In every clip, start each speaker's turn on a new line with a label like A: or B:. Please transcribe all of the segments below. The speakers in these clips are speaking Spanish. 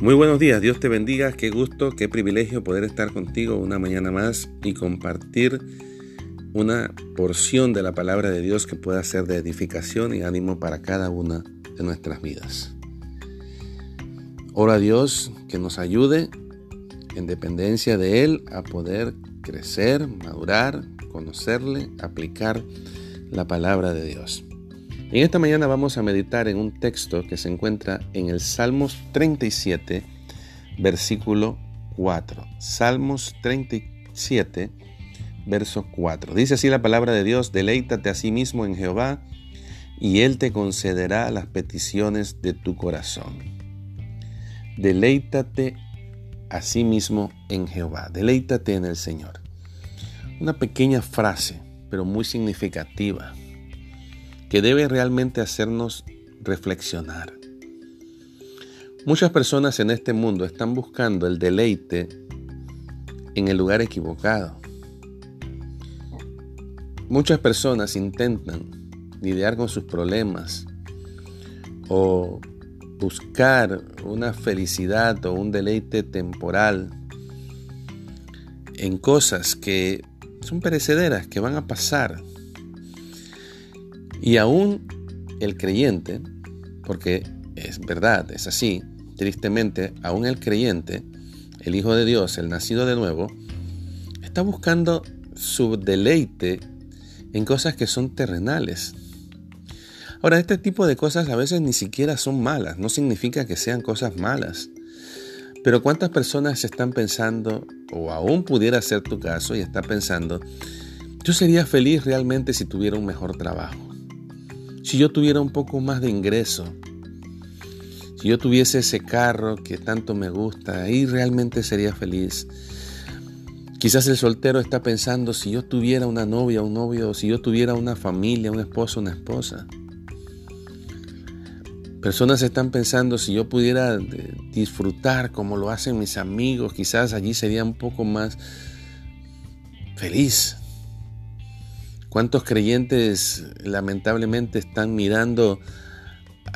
A: Muy buenos días, Dios te bendiga, qué gusto, qué privilegio poder estar contigo una mañana más y compartir una porción de la palabra de Dios que pueda ser de edificación y ánimo para cada una de nuestras vidas. Ora a Dios que nos ayude en dependencia de Él a poder crecer, madurar, conocerle, aplicar la palabra de Dios. En esta mañana vamos a meditar en un texto que se encuentra en el Salmos 37, versículo 4. Salmos 37, verso 4. Dice así la palabra de Dios, deleítate a sí mismo en Jehová, y Él te concederá las peticiones de tu corazón. Deleítate a sí mismo en Jehová, deleítate en el Señor. Una pequeña frase, pero muy significativa que debe realmente hacernos reflexionar. Muchas personas en este mundo están buscando el deleite en el lugar equivocado. Muchas personas intentan lidiar con sus problemas o buscar una felicidad o un deleite temporal en cosas que son perecederas, que van a pasar, y aún el creyente, porque es verdad, es así, tristemente, aún el creyente, el Hijo de Dios, el nacido de nuevo, está buscando su deleite en cosas que son terrenales. Ahora, este tipo de cosas a veces ni siquiera son malas, no significa que sean cosas malas. Pero ¿cuántas personas están pensando, o aún pudiera ser tu caso, y está pensando, yo sería feliz realmente si tuviera un mejor trabajo? Si yo tuviera un poco más de ingreso, si yo tuviese ese carro que tanto me gusta, ahí realmente sería feliz. Quizás el soltero está pensando si yo tuviera una novia, un novio, si yo tuviera una familia, un esposo, una esposa. Personas están pensando si yo pudiera eh, disfrutar como lo hacen mis amigos, quizás allí sería un poco más feliz. ¿Cuántos creyentes lamentablemente están mirando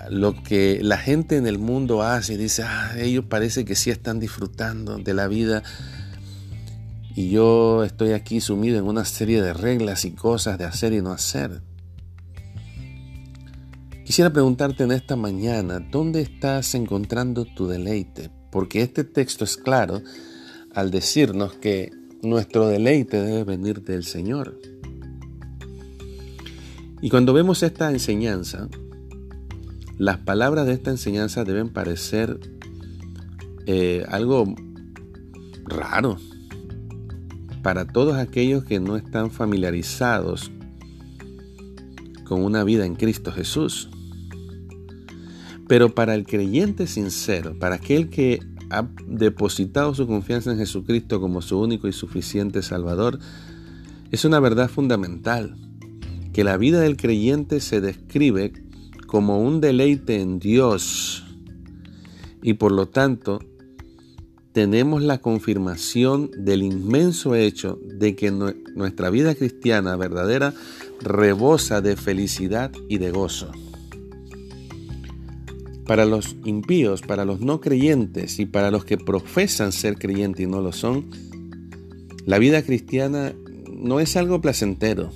A: lo que la gente en el mundo hace y dice, ah, ellos parece que sí están disfrutando de la vida y yo estoy aquí sumido en una serie de reglas y cosas de hacer y no hacer? Quisiera preguntarte en esta mañana, ¿dónde estás encontrando tu deleite? Porque este texto es claro al decirnos que nuestro deleite debe venir del Señor. Y cuando vemos esta enseñanza, las palabras de esta enseñanza deben parecer eh, algo raro para todos aquellos que no están familiarizados con una vida en Cristo Jesús. Pero para el creyente sincero, para aquel que ha depositado su confianza en Jesucristo como su único y suficiente Salvador, es una verdad fundamental que la vida del creyente se describe como un deleite en Dios y por lo tanto tenemos la confirmación del inmenso hecho de que nuestra vida cristiana verdadera rebosa de felicidad y de gozo. Para los impíos, para los no creyentes y para los que profesan ser creyentes y no lo son, la vida cristiana no es algo placentero,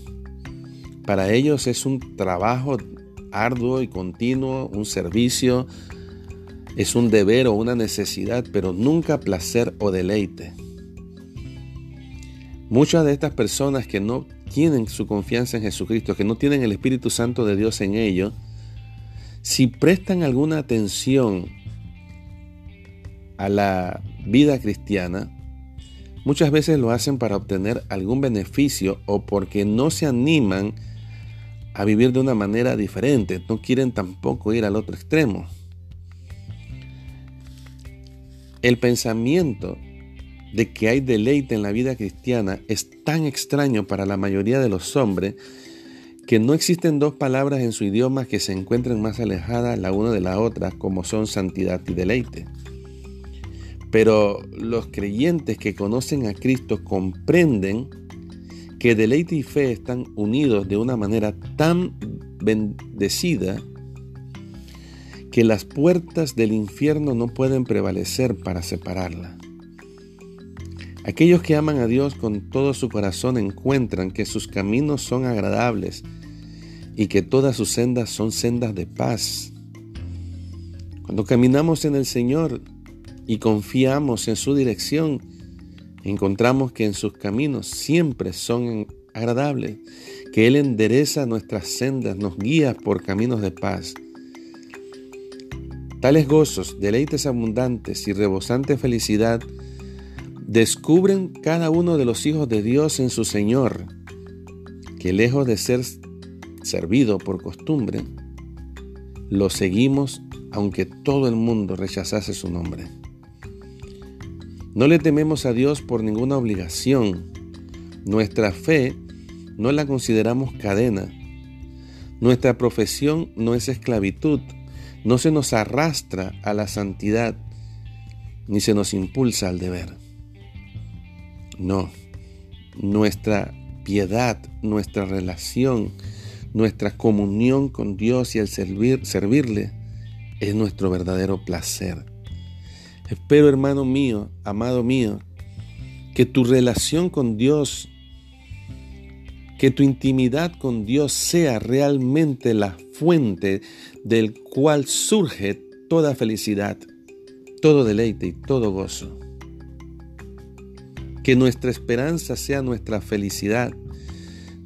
A: para ellos es un trabajo arduo y continuo, un servicio, es un deber o una necesidad, pero nunca placer o deleite. Muchas de estas personas que no tienen su confianza en Jesucristo, que no tienen el Espíritu Santo de Dios en ellos, si prestan alguna atención a la vida cristiana, muchas veces lo hacen para obtener algún beneficio o porque no se animan a vivir de una manera diferente, no quieren tampoco ir al otro extremo. El pensamiento de que hay deleite en la vida cristiana es tan extraño para la mayoría de los hombres que no existen dos palabras en su idioma que se encuentren más alejadas la una de la otra como son santidad y deleite. Pero los creyentes que conocen a Cristo comprenden que deleite y fe están unidos de una manera tan bendecida que las puertas del infierno no pueden prevalecer para separarla. Aquellos que aman a Dios con todo su corazón encuentran que sus caminos son agradables y que todas sus sendas son sendas de paz. Cuando caminamos en el Señor y confiamos en su dirección, encontramos que en sus caminos siempre son agradables, que Él endereza nuestras sendas, nos guía por caminos de paz. Tales gozos, deleites abundantes y rebosante felicidad descubren cada uno de los hijos de Dios en su Señor, que lejos de ser servido por costumbre, lo seguimos aunque todo el mundo rechazase su nombre. No le tememos a Dios por ninguna obligación. Nuestra fe no la consideramos cadena. Nuestra profesión no es esclavitud. No se nos arrastra a la santidad ni se nos impulsa al deber. No, nuestra piedad, nuestra relación, nuestra comunión con Dios y el servir, servirle es nuestro verdadero placer. Espero, hermano mío, amado mío, que tu relación con Dios, que tu intimidad con Dios sea realmente la fuente del cual surge toda felicidad, todo deleite y todo gozo. Que nuestra esperanza sea nuestra felicidad,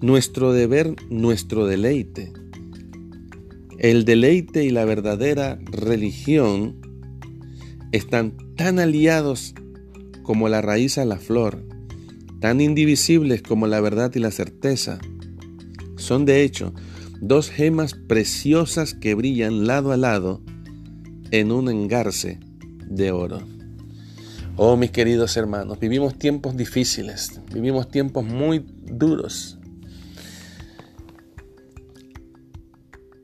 A: nuestro deber, nuestro deleite. El deleite y la verdadera religión están tan aliados como la raíz a la flor, tan indivisibles como la verdad y la certeza. Son de hecho dos gemas preciosas que brillan lado a lado en un engarce de oro. Oh, mis queridos hermanos, vivimos tiempos difíciles, vivimos tiempos muy duros.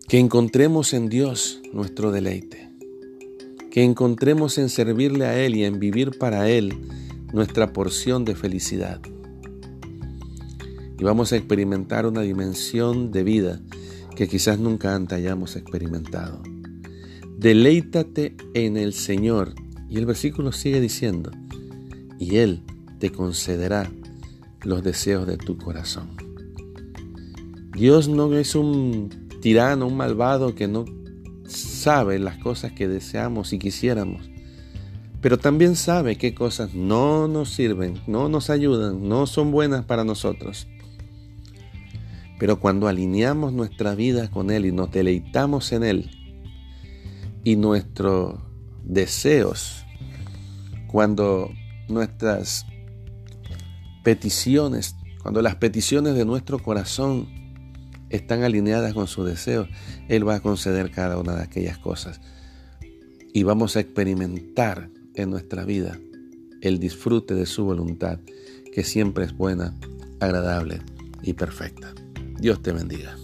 A: Que encontremos en Dios nuestro deleite. Que encontremos en servirle a Él y en vivir para Él nuestra porción de felicidad. Y vamos a experimentar una dimensión de vida que quizás nunca antes hayamos experimentado. Deleítate en el Señor y el versículo sigue diciendo, y Él te concederá los deseos de tu corazón. Dios no es un tirano, un malvado que no sabe las cosas que deseamos y quisiéramos, pero también sabe qué cosas no nos sirven, no nos ayudan, no son buenas para nosotros. Pero cuando alineamos nuestra vida con Él y nos deleitamos en Él y nuestros deseos cuando nuestras peticiones, cuando las peticiones de nuestro corazón están alineadas con sus deseos, Él va a conceder cada una de aquellas cosas. Y vamos a experimentar en nuestra vida el disfrute de su voluntad, que siempre es buena, agradable y perfecta. Dios te bendiga.